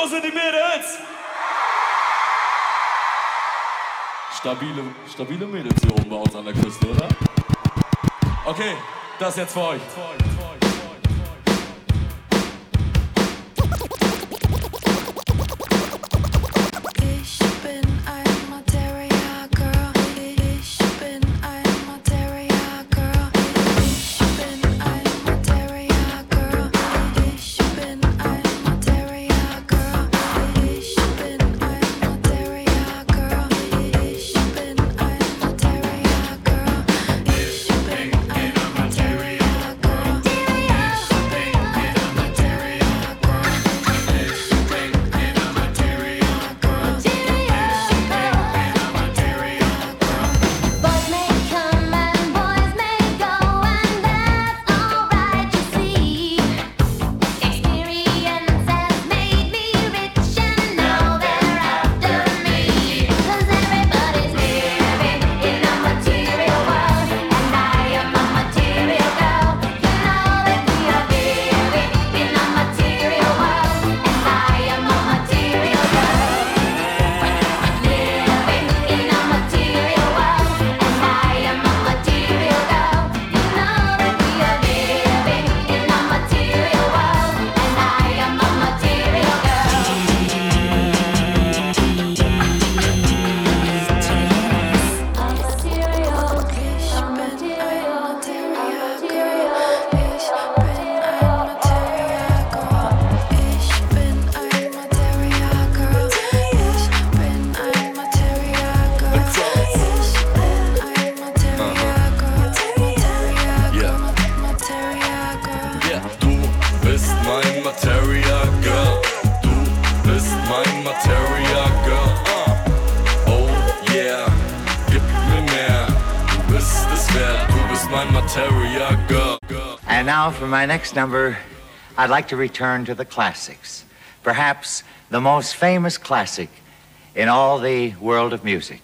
Wo sind die Mädels? Stabile, stabile Mädels hier oben bei uns an der Küste, oder? Okay, das jetzt für euch. Für euch. For my next number, I'd like to return to the classics. Perhaps the most famous classic in all the world of music.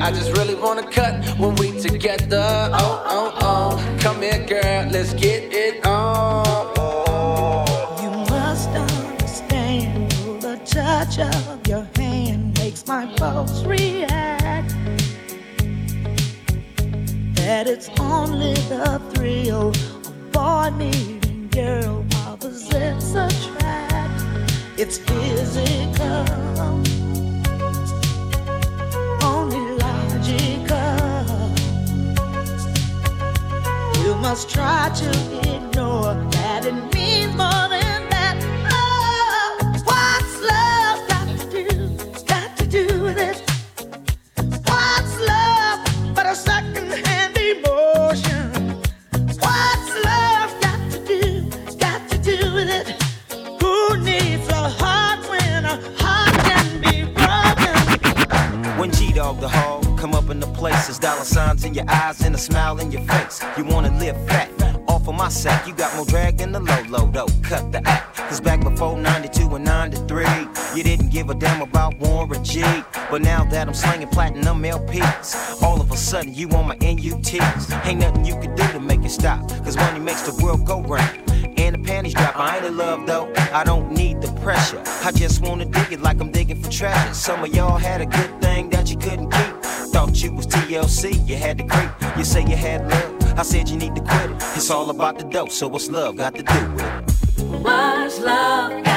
I just really wanna cut when we together. Oh, oh, oh. Come here, girl, let's get sudden you on my NUTs. Ain't nothing you can do to make it stop. Cause money makes the world go round. And the panties drop. I ain't in love though. I don't need the pressure. I just wanna dig it like I'm digging for treasure. Some of y'all had a good thing that you couldn't keep. Thought you was TLC, you had to creep. You say you had love. I said you need to quit it. It's all about the dope, so what's love got to do with it? What's love?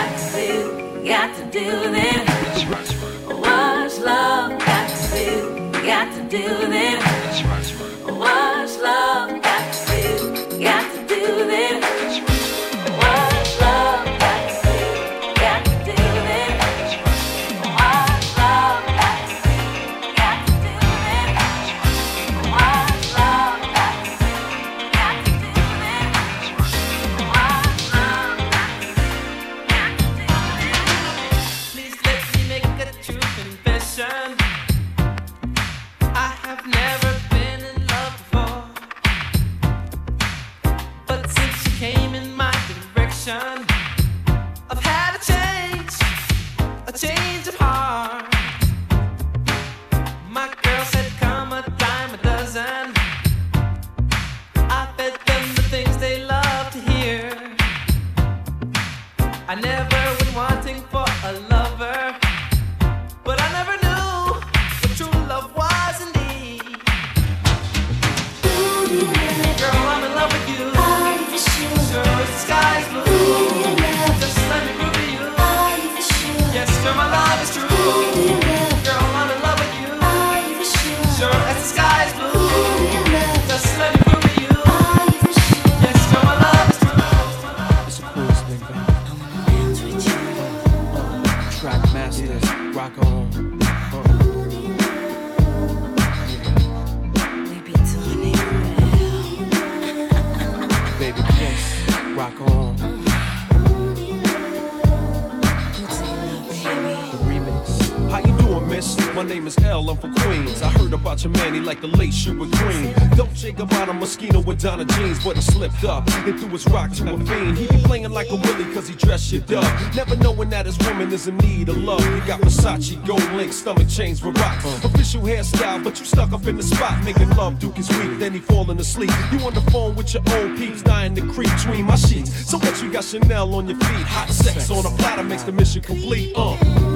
such a man, he like green, don't shake about a mosquito with Donna jeans, but he slipped up and threw his rock to a fiend. He be playing like a willy cause he dressed shit up. Never knowing that his woman is in need of love. He got Versace, gold link, stomach chains with rocks. Official hairstyle, but you stuck up in the spot. Making love, Duke is weak, then he falling asleep. You on the phone with your old peeps, dying to creep between my sheets. So what you got Chanel on your feet, hot sex on a platter makes the mission complete. Uh.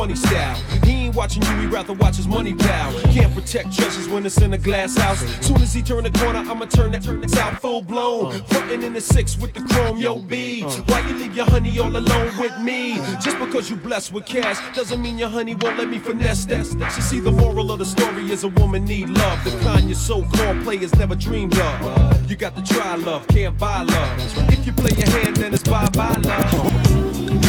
Funny style. He ain't watching you, he rather watch his money pal. Can't protect treasures when it's in a glass house. Soon as he turn the corner, I'ma turn that turn out full blown. Frontin' in the six with the chrome, yo B. Why you leave your honey all alone with me? Just because you blessed with cash doesn't mean your honey won't let me finesse that. She see the moral of the story is a woman need love. The kind your so-called players never dreamed of. You got to try love, can't buy love. If you play your hand, then it's bye-bye love.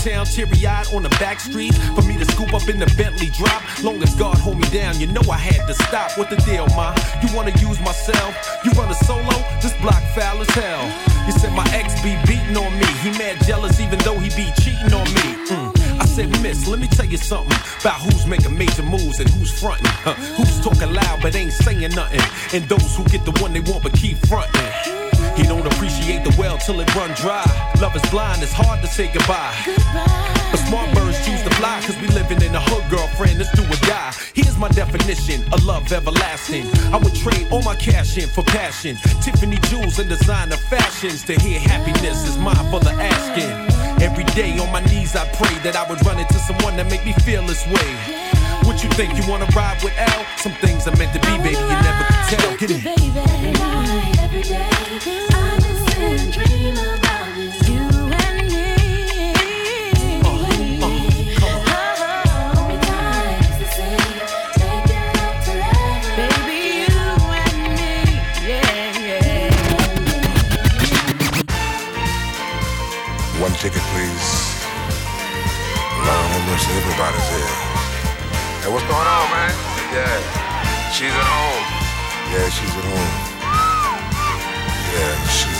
Uptown, teary eyed on the back street. For me to scoop up in the Bentley drop. Long as God hold me down, you know I had to stop. What the deal, ma? You wanna use myself? You run a solo? This block foul as hell. You said my ex be beating on me. He mad jealous even though he be cheating on me. Mm. I said, Miss, let me tell you something about who's making major moves and who's fronting. Huh? Who's talking loud but ain't saying nothing. And those who get the one they want but keep fronting. He don't appreciate the well till it run dry. Love is blind, it's hard to say goodbye. But smart birds choose to fly, cause we living in a hood, girlfriend. Let's do or die. Here's my definition of love everlasting. I would trade all my cash in for passion. Tiffany jewels and designer fashions. To hear happiness is mine for the asking. Every day on my knees, I pray that I would run into someone that make me feel this way. What you think? You wanna ride with L? Some things are meant to be, baby. You never could tell. Get it. Every night, every day, everybody's here. Hey, what's going on, man? Yeah, she's at home. Yeah, she's at home. Yeah, she's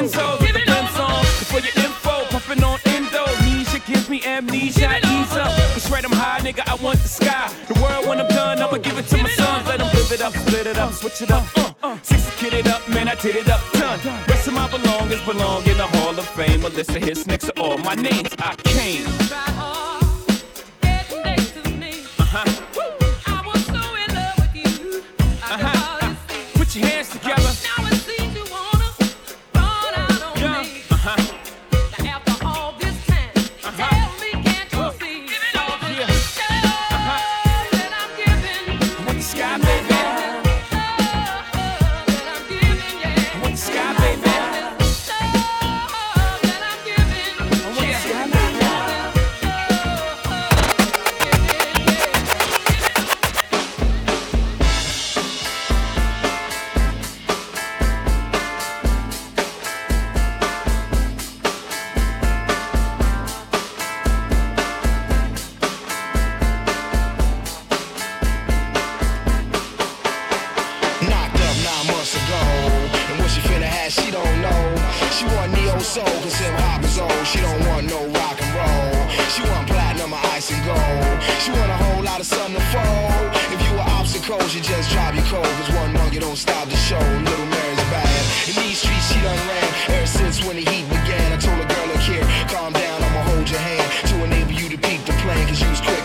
Enzo, give it up. For your info, puffin' on Indo. Amnesia gives me amnesia. Ease up. It's right, I'm high, nigga. I want the sky. The world when I'm done, I'ma give it to my sons. Let them live it up, split it up, switch it up. Uh, uh. uh. Six kid it up, man. I did it up, done. Rest of my belongings belong in the Hall of Fame. Melissa Hicks next to all my names. I came. cause you was crazy.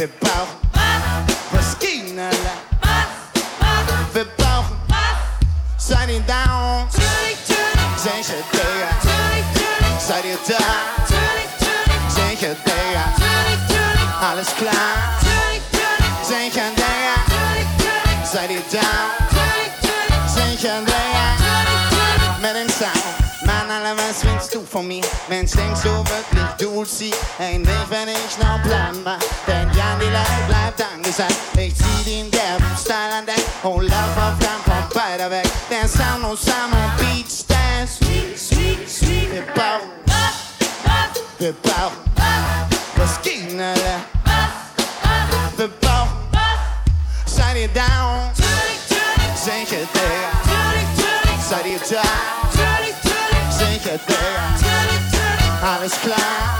wir brauchen was, was keinerlei. Was, was, brauchen was, seid ihr down, natürlich, natürlich, seid ihr da, alles klar, natürlich, natürlich, sicher ihr da, mit dem Sound. Mann, was willst du von mir? Mensch, denkst du wirklich, du sie? Endlich, wenn ich noch Plan mach, dansa Vestid in dämpstallande Hålla för fram på Paravec Dansa långsamt och beach dance. Sweet, sweet, sweet. Pepper Pepper På The Pepper Shut it down. Sänk it there. Side it down. Sänk it there. Alles klar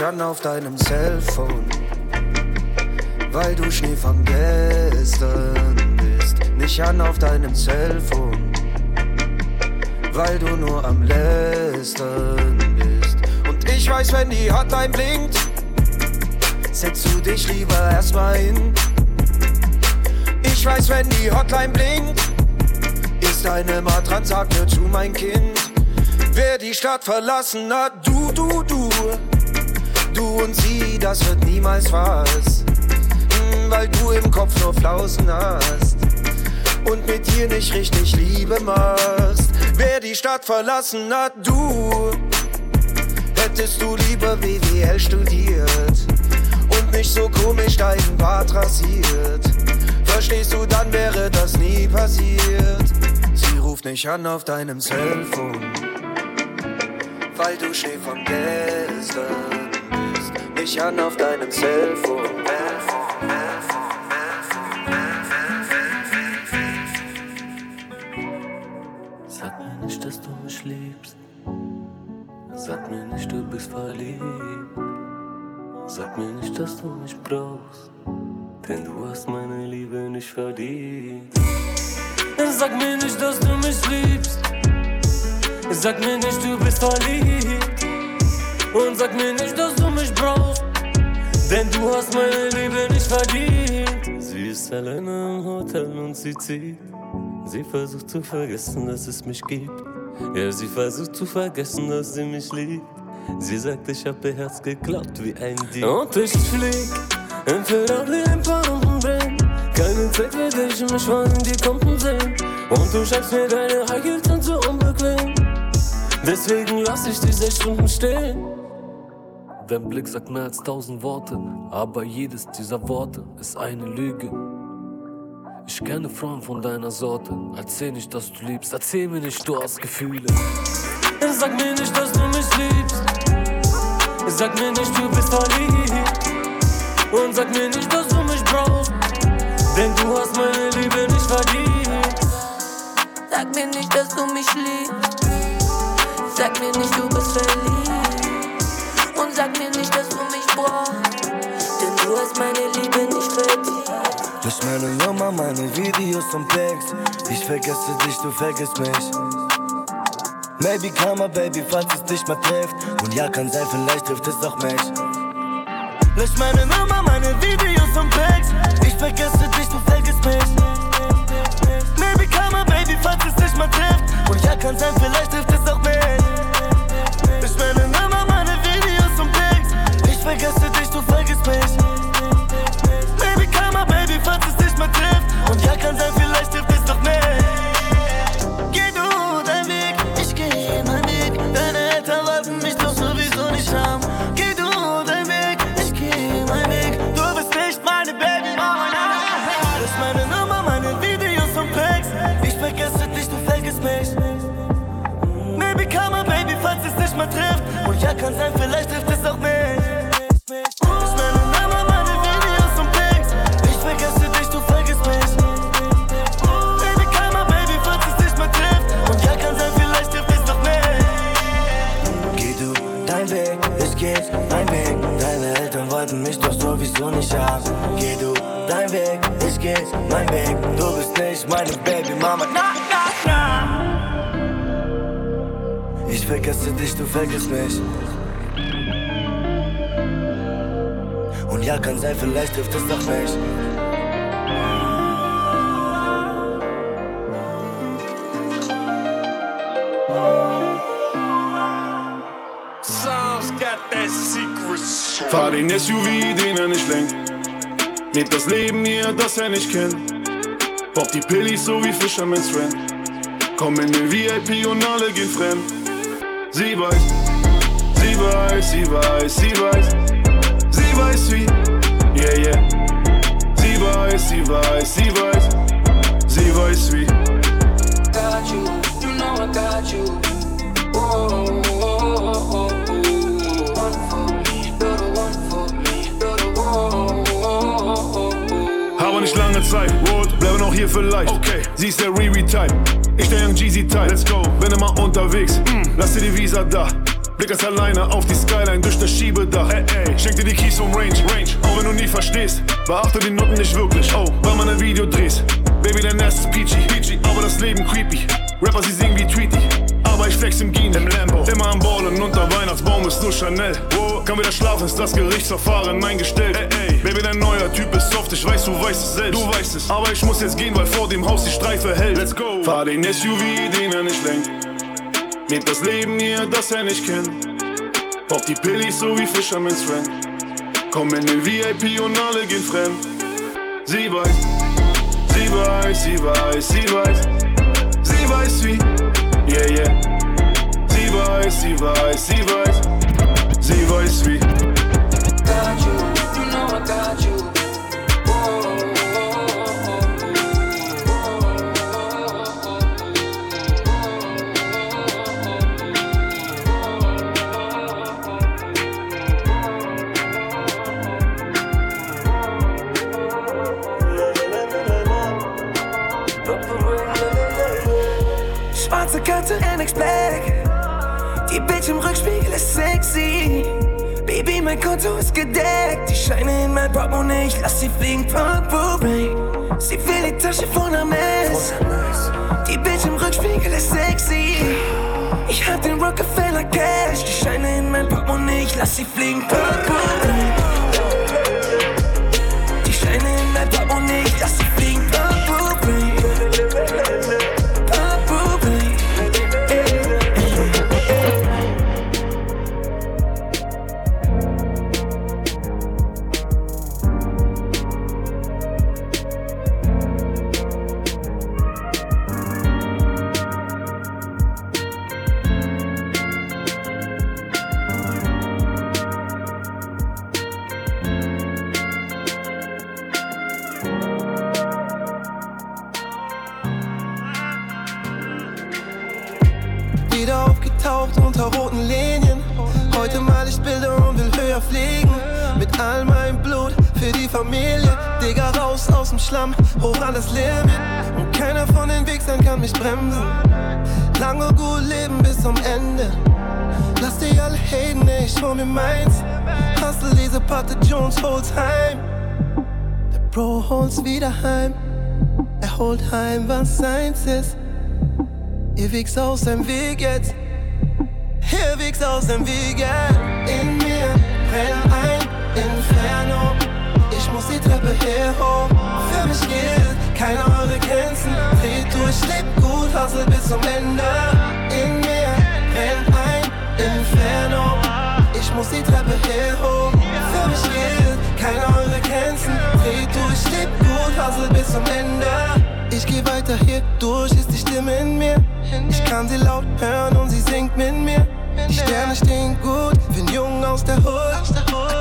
Nicht an auf deinem Cellphone, weil du Schnee von gestern bist. Nicht an auf deinem Cellphone, weil du nur am Lästern bist. Und ich weiß, wenn die Hotline blinkt, setzt du dich lieber erstmal hin. Ich weiß, wenn die Hotline blinkt, ist deine Matratze, sag mir zu, mein Kind. Wer die Stadt verlassen hat, du, du, du. Du und sie, das wird niemals was. Mm, Weil du im Kopf nur Flausen hast. Und mit dir nicht richtig Liebe machst. Wer die Stadt verlassen hat, du. Hättest du lieber BWL studiert. Und nicht so komisch deinen Bart rasiert. Verstehst du, dann wäre das nie passiert. Sie ruft nicht an auf deinem Cellphone weil du Schnee von gestern Nicht an auf deinem Cellphone. Sag mir nicht, dass du mich liebst. Sag mir nicht, du bist verliebt. Sag mir nicht, dass du mich brauchst. Denn du hast meine Liebe nicht verdient. Sag mir nicht, dass du mich liebst. Sag mir nicht, du bist verliebt. Und sag mir nicht, dass du mich brauchst. Denn du hast meine Liebe nicht verdient. Sie ist alleine im Hotel und sie zieht. Sie versucht zu vergessen, dass es mich gibt. Ja, sie versucht zu vergessen, dass sie mich liebt. Sie sagt, ich hab ihr Herz geklappt wie ein Dieb. Und ich flieg in Ferrari ein paar Runden drehen. Keine Zeit für dich, mich wollen die Kunden sehen. Und du schreibst mir deine High Heels sind so unbequem. Deswegen lass ich dich sechs Stunden stehen. Dein Blick sagt mehr als tausend Worte, aber jedes dieser Worte ist eine Lüge. Ich kenne Frauen von deiner Sorte. Erzähl nicht, dass du liebst, erzähl mir nicht, du hast Gefühle. Sag mir nicht, dass du mich liebst. Sag mir nicht, du bist verliebt. Und sag mir nicht, dass du mich brauchst. Denn du hast meine Liebe nicht verdient. Sag mir nicht, dass du mich liebst. Sag mir nicht, du bist verliebt. Sag mir nicht, dass du mich brauchst. Denn du hast meine Liebe nicht verdient. Durch meine Nummer, meine Videos und Pics. Ich vergesse dich, du vergisst mich. Maybe Karma, Baby, falls es dich mal trifft. Und ja, kann sein, vielleicht trifft es auch mich. Lösch meine Nummer, meine Videos und Pics. Ich vergesse dich, du vergisst mich. Maybe Karma, Baby, falls es dich mal trifft. Und ja, kann sein, vielleicht trifft es auch mich. Ich vergesse dich, du vergisst mich. Maybe Karma, Baby, falls es dich mal trifft. Und ja, kann sein, vielleicht trifft es doch mich. Geh du dein Weg, ich geh mein Weg. Deine Eltern wollten mich doch sowieso nicht haben. Geh du dein Weg, ich geh mein Weg. Du bist nicht meine Baby, Mama. Das ist meine Nummer, meine Videos und Pics. Ich vergesse dich, du vergisst mich. Maybe Karma, Baby, falls es dich mal trifft. Und ja, kann sein, vielleicht sowieso nicht haben. Geh du dein Weg, ich geh mein Weg. Du bist nicht meine Baby Mama. Na, na, na. Ich vergesse dich, du vergisst mich. Und ja, kann sein, vielleicht trifft es doch mich. Sounds got that secret. Fahr den SUV, den er nicht lenkt. Lebt das Leben hier, das er nicht kennt. Pop die Pillis so wie Fisherman's Friend. Komm in den VIP und alle gehen fremd. Sie weiß, sie weiß, sie weiß, sie weiß. Sie weiß wie, yeah, yeah. Sie weiß, sie weiß, sie weiß. Sie weiß wie. got you, you know I got you. Oh, Zeit, Rot, bleibe noch hier vielleicht. Okay, sie ist der Riri-Type. Ich der Young Jeezy-Type. Let's go, bin immer unterwegs. Mm. Lass dir die Visa da. Blickers alleine auf die Skyline durch das Schiebedach. Ey, ey. Schenk dir die Keys vom Range, Range. Auch wenn du nie verstehst, beachte die Noten nicht wirklich. Oh, weil man ein Video drehst. Baby, dein Ass ist peachy, peachy, aber das Leben creepy. Rapper, sie singen wie Tweety. Aber ich flex im Genie, im Lambo. Immer am Ballen, unter Weihnachtsbaum ist nur Chanel. Wow. Kann wieder schlafen, ist das Gerichtsverfahren eingestellt. Ey, ey. Baby, dein neuer Typ ist soft, ich weiß, du weißt es selbst. Du weißt es. Aber ich muss jetzt gehen, weil vor dem Haus die Streife hält. Let's go. Fahr den SUV, den er nicht lenkt. Lebt das Leben hier, das er nicht kennt. Pop die Pillis so wie Fisherman's Friend. Komm in den VIP und alle gehen fremd. Sie weiß, sie weiß, sie weiß, sie weiß. Sie weiß wie, yeah, yeah. Sie weiß, sie weiß, sie weiß. Sie weiß wie. Die Bitch im Rückspiegel ist sexy. Baby, mein Konto ist gedeckt. Die Scheine in mein Portemonnaie, ich lass sie fliegen. Purple Rain. Sie will die Tasche von Hermes. Die Bitch im Rückspiegel ist sexy. Ich hab den Rockefeller Cash. Die Scheine in mein Portemonnaie, ich lass sie fliegen. Purple Rain. Die Scheine in mein Portemonnaie, ich lass sie unter roten Linien. Heute mal ich Bilder und will höher fliegen. Mit all meinem Blut für die Familie. Digga, raus aus dem Schlamm, hoch an das Limit. Und keiner von den Wichsern kann mich bremsen. Lange gut leben bis zum Ende. Lass die alle haten, ey, ich hol mir meins. Hustle diese Patte Jones holt's heim. Der Bro holt's wieder heim. Er holt heim, was seins ist. Ihr wichst aus dem Weg jetzt. Wichst aus dem Weg jetzt. In mir brennt ein Inferno. Ich muss die Treppe hier hoch. Für mich gilt keine eure Grenzen. Dreht durch, lebt gut, hustle bis zum Ende. In mir brennt ein Inferno. Ich muss die Treppe hier hoch. Für mich gilt keine eure Grenzen. Dreht durch, lebt gut, hustle bis zum Ende. Ich geh weiter hier durch, ist die Stimme in mir. Ich kann sie laut hören und sie singt mit mir. Sterne stehen gut, bin jung aus der Hood.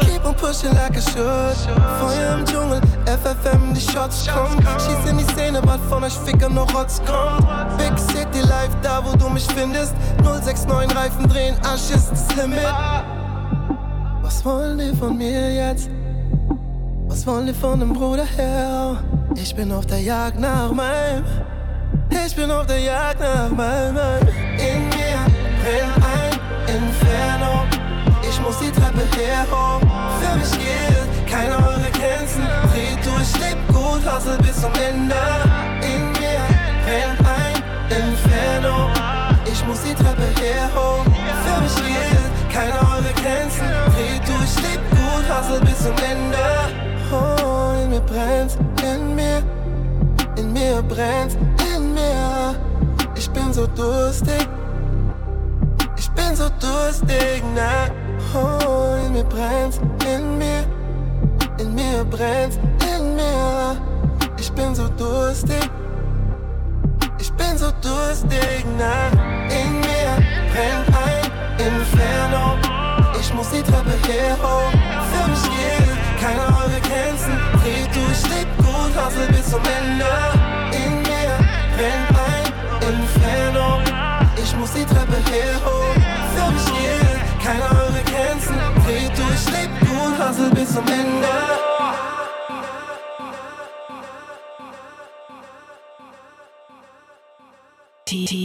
Keep on pushing like I should. Feuer im Dschungel, FFM, die Shots kommen. Schieß in die Szene, was von euch Ficker noch Rotz kommt. Big City Life, da wo du mich findest. 069 Reifen drehen, Arsch ist das Limit. Was wollen die von mir jetzt? Was wollen die von dem Bruder her? Ich bin auf der Jagd nach meinem. Ich bin auf der Jagd nach meinem. Hoch. Für mich gilt keine eure Grenzen. Dreht durch, lebt gut, hustle bis zum Ende. In mir brennt ein Inferno. Ich muss die Treppe her hoch. Für mich gilt keine eure Grenzen. Dreht durch, lebt gut, hustle bis zum Ende. Oh, in mir brennt, in mir, in mir brennt, in mir. Ich bin so durstig, ich bin so durstig, na. Oh, in mir brennt, in mir, in mir brennt, in mir. Ich bin so durstig, ich bin so durstig, na. In mir brennt ein Inferno. Ich muss die Treppe hier hoch. Für mich gilt keine eure Grenzen. Dreht durch, lebt gut, hustle bis zum Ende. In mir brennt ein Inferno. Ich muss die Treppe hier hoch. Für mich gilt keiner eure Grenzen. Dreht durch, lebt und hasselt bis zum Ende. T T